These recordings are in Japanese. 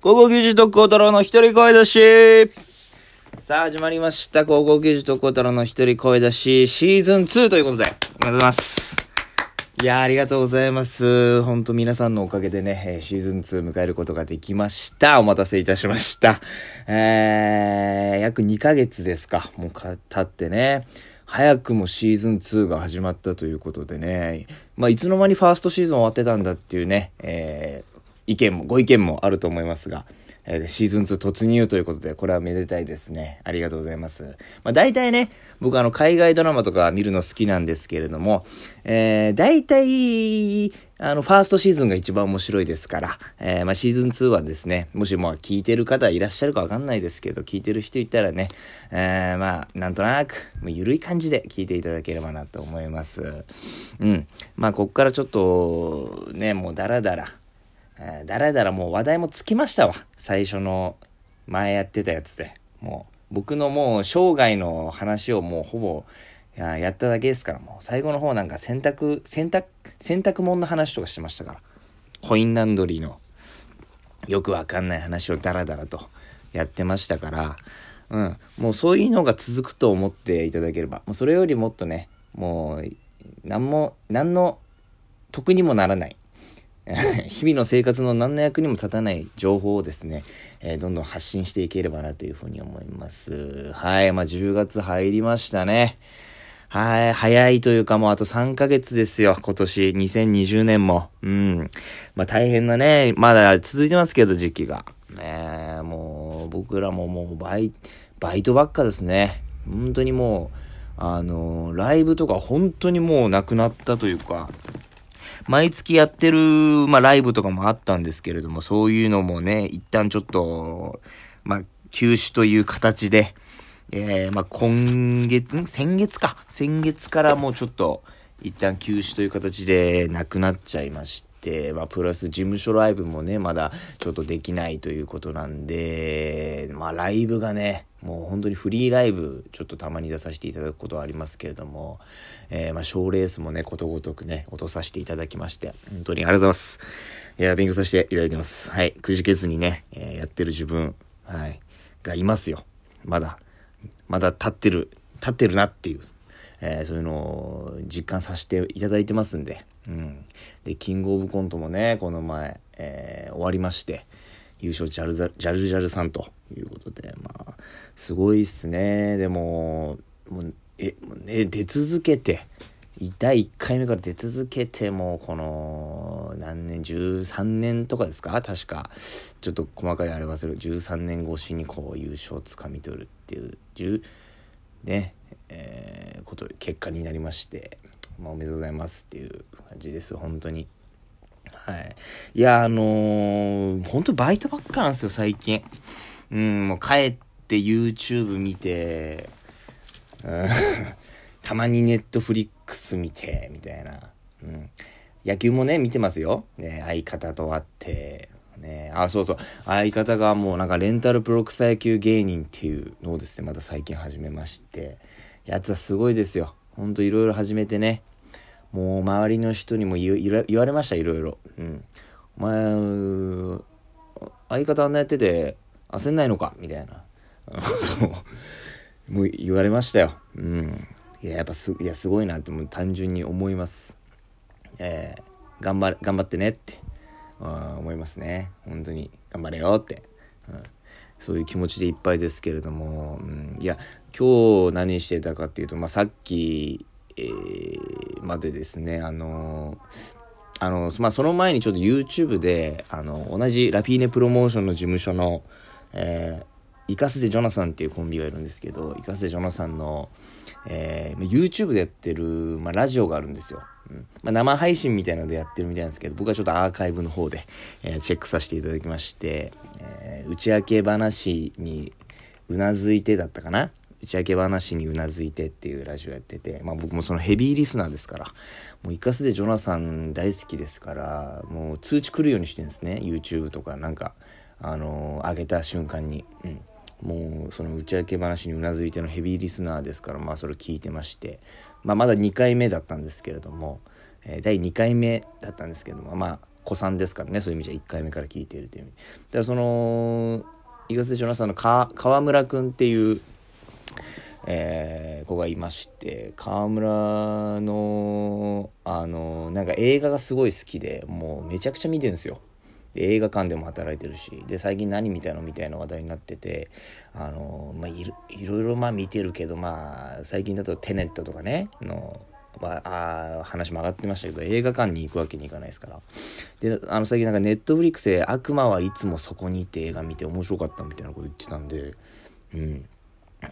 高校球児特攻太郎の一人声出しさあ始まりました。高校球児特攻太郎の一人声出しシーズン2ということで、おめでとうございます。いやありがとうございます。本当皆さんのおかげでね、シーズン2迎えることができました。お待たせいたしました。えー、約2ヶ月ですか。もうか経ってね。早くもシーズン2が始まったということでね。まあ、いつの間にファーストシーズン終わってたんだっていうね、えー意見も、ご意見もあると思いますが、えーシーズン2突入ということで、これはめでたいですね。ありがとうございます。まあ、大体ね、僕あの、海外ドラマとか見るの好きなんですけれども、えー、大体、あの、ファーストシーズンが一番面白いですから、えー、まあ、シーズン2はですね、もしも聞いてる方いらっしゃるかわかんないですけど、聞いてる人いたらね、えー、まあ、なんとなく、もう緩い感じで聞いていただければなと思います。うん。まあ、こっからちょっと、ね、もうダラダラ、だらだらもう話題もつきましたわ。最初の前やってたやつで。もう僕のもう生涯の話をもうほぼややっただけですから、もう最後の方なんか洗濯、洗濯、洗濯物の話とかしてましたから。コインランドリーのよくわかんない話をダラダラとやってましたから、うん、もうそういうのが続くと思っていただければ、もうそれよりもっとね、もう、何も、何の得にもならない。日々の生活の何の役にも立たない情報をですね、えーどんどん発信していければなというふうに思います。はい、まあ10月入りましたね。はい、早いというかもうあと3ヶ月ですよ、今年、2020年も。うん。まあ大変なね、まだ続いてますけど、時期が。ねえもう、僕らももうバイ、バイトばっかですね。本当にもう、あのライブとか本当にもうなくなったというか、毎月やってる、まあ、ライブとかもあったんですけれども、そういうのもね、一旦ちょっと、まあ、休止という形で、えー、まあ、今月、先月か。先月からもうちょっと、一旦休止という形でなくなっちゃいまして、まあ、プラス事務所ライブもね、まだちょっとできないということなんで、まあ、ライブがね、もう本当にフリーライブ、ちょっとたまに出させていただくことはありますけれども、えー、まあ、賞レースもね、ことごとくね、落とさせていただきまして、本当にありがとうございます。いや、勉強させていただいてます。はい。くじけずにね、えーやってる自分、はい、がいますよ。まだ、まだ立ってる、立ってるなっていう、えーそういうのを実感させていただいてますんで、うん。で、キングオブコントもね、この前、えー終わりまして、優勝ジャルジャルジャルさんということで、まあ、すごいっすね。でも、もう、え、もうね、出続けて、第1回目から出続けて、もうこの、何年、13年とかですか？確か。ちょっと細かいあれ忘れる。13年越しにこう優勝をつかみ取るっていう、10ね、えーこと、結果になりまして、まあ、おめでとうございますっていうじです、本当に。はい。いや、あのー、本当バイトばっかなんですよ、最近。うん、もう帰って YouTube 見て、うん たまにネットフリックス見て、みたいな。うん。野球もね、見てますよ。ね、相方と会って、ね、あ、そうそう。相方がもうなんかレンタルプロ草野球芸人っていうのをですね、また最近始めまして。やつはすごいですよ。ほんといろいろ始めてね。もう周りの人にも言われました、いろいろ。うん。お前、相方あんなやってて焦んないのか？みたいな。ことをもう言われましたよ。うん。いや、やっぱす、いや、すごいなってもう単純に思います。えー頑張、頑張ってねって、うん思いますね。本当に、頑張れよって。うんそういう気持ちでいっぱいですけれども、うん、いや、今日何してたかっていうと、まあ、さっき、えーまでですね、あのあの、まあ、その前にちょっと YouTube で、あの、同じラピーネプロモーションの事務所の、えー、イカスでジョナサンっていうコンビがいるんですけど、イカスでジョナサンの、えー、YouTube でやってる、まあ、ラジオがあるんですよ。うんまあ、生配信みたいなのでやってるみたいなんですけど、僕はちょっとアーカイブの方で、えーチェックさせていただきまして、えー打ち明け話にうなずいてだったかな打ち明け話にうなずいてっていうラジオやってて、まあ僕もそのヘビーリスナーですから、もうイカスでジョナサン大好きですから、もう通知来るようにしてるんですね。YouTube とかなんか、あのー上げた瞬間に。うん。もうその打ち明け話にうなずいてのヘビーリスナーですから、まあそれ聞いてまして、まあまだ2回目だったんですけれども、えー第2回目だったんですけども、まあ子さんですからねそういう意味じゃ1回目から聞いているという意味だからその伊賀瀬ジョナサンの川村君っていうえー、子がいまして川村のあのなんか映画がすごい好きでもうめちゃくちゃ見てるんですよ。映画館でも働いてるしで最近何見たのみたいな話題になっててあの、まあ、いろいろまあ見てるけどまあ最近だと「テネット」とかねの、まあ、あ話も上がってましたけど映画館に行くわけにいかないですからであの最近なんかネットフリックスで「悪魔はいつもそこにいて」映画見て面白かったみたいなこと言ってたんでうん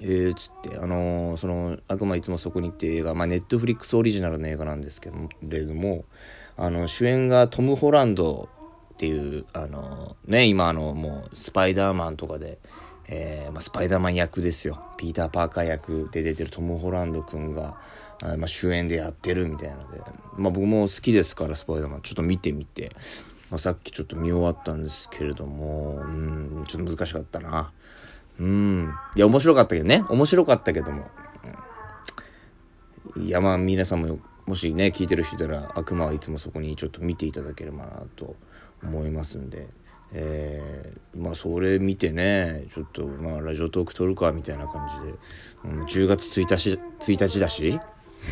えー、つってあのー、その「悪魔いつもそこに」っていう映画まあネットフリックスオリジナルの映画なんですけれどもあの主演がトム・ホランドっていうあのー、ね今あのもうスパイダーマンとかで、えーまあ、スパイダーマン役ですよ。ピーター・パーカー役で出てるトム・ホランド君があ、まあ、主演でやってるみたいなので、まあ、僕も好きですからスパイダーマン。ちょっと見てみて、まあ、さっきちょっと見終わったんですけれどもうんちょっと難しかったな。うん。いや、面白かったけどね。面白かったけども。いや、まあ、皆さんも、もしね、聞いてる人いたら、悪魔はいつもそこにちょっと見ていただければなと思いますんで。えー、まあ、それ見てね、ちょっと、まあ、ラジオトーク撮るか、みたいな感じで、うん、10月1日、1日だし、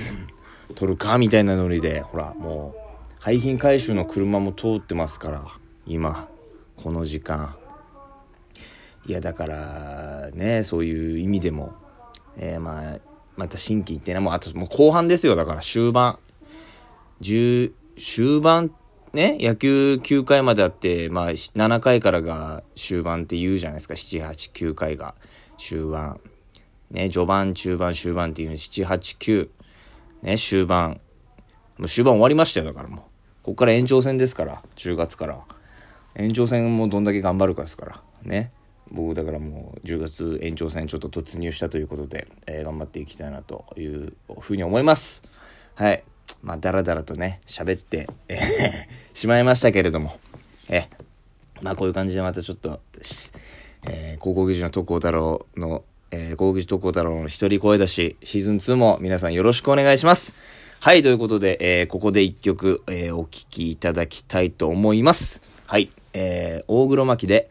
撮るか、みたいなノリで、ほら、もう、廃品回収の車も通ってますから、今、この時間。いやだからねそういう意味でも、えー、まあまた新規っていうのはもうあともう後半ですよだから終盤。10終盤ね野球9回まであってまあ7回からが終盤って言うじゃないですか。789回が。終盤。ね序盤中盤終盤っていう789ね終盤。もう終盤終わりましたよだからもう。ここから延長戦ですから10月から。延長戦もどんだけ頑張るかですから。ね。僕だからもう10月延長戦ちょっと突入したということで、えー、頑張っていきたいなというふうに思います。はい。まあ、だらだらとね、喋って、しまいましたけれども、え、まあ、こういう感じでまたちょっと、えー、高校技術の特攻太郎の、えー、高校技術特攻太郎の一人声出し、シーズン2も皆さんよろしくお願いします。はい、ということで、えー、ここで一曲、えー、お聴きいただきたいと思います。はい、えー、大黒摩季で、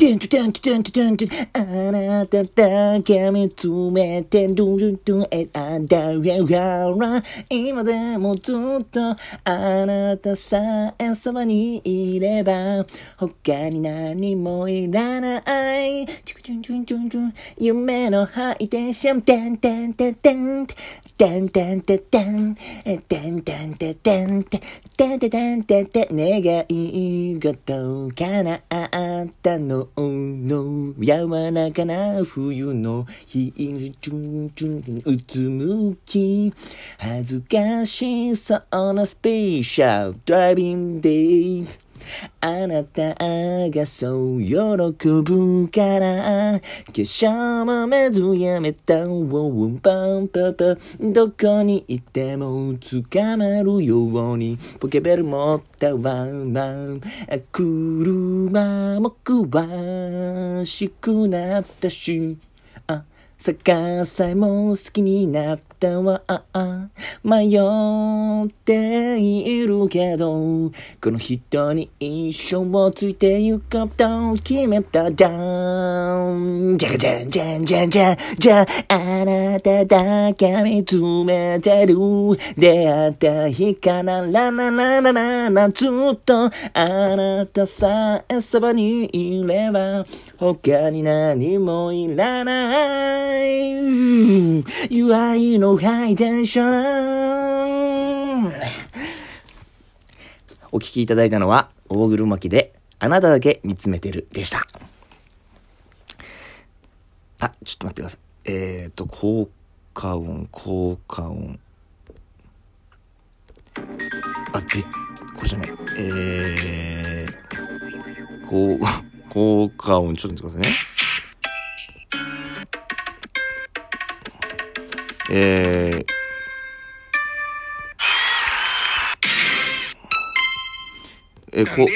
てんてんてんてんてんてん。あなただけ見つめて、どんどんえ、あだやがら。今でもずっと、あなたさえそばにいれば、他に何もいらない。ちクチュンチュンチュンチュン。夢のハイテンション。てんてんてんてん。てんてんてんてん。てんてんてんてん。てんてんてんてん。願い事叶ったのの、柔らかな冬の日、チュンチュン、うつむき、恥ずかしそうなスペシャルドライビングデイ。あなたがそう喜ぶから、化粧もめずやめた、ウォンパンパパ、どこにいても捕まるように、ポケベル持ったワンワン、車も詳しくなったし、あ、逆さえも好きになった。たは迷っているけど、この人に一生ついて行こうと決めたじゃん。じゃがじゃんじゃんじゃんじゃんじゃあなただけ見つめてる。出会った日からララララララずっとあなたさえそばにいれば他に何もいらない。You are のハイテンションお聞きいただいたのは、大黒摩季で、あなただけ見つめてるでした。あ、ちょっと待ってください。えっ、ー、と、効果音、効果音。あ、ぜ、これじゃない。えー、こう、効果音、ちょっと待ってくださいね。えー、え、こ、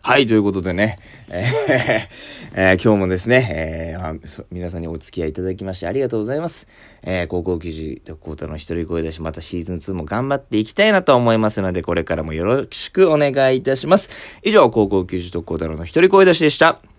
はい、ということでね、えー、えー、今日もですね、えーまあ、皆さんにお付き合いいただきましてありがとうございます。えー、高校球児とコータの一人声だし、またシーズン2も頑張っていきたいなと思いますので、これからもよろしくお願いいたします。以上、高校球児とコータの一人声出しでした。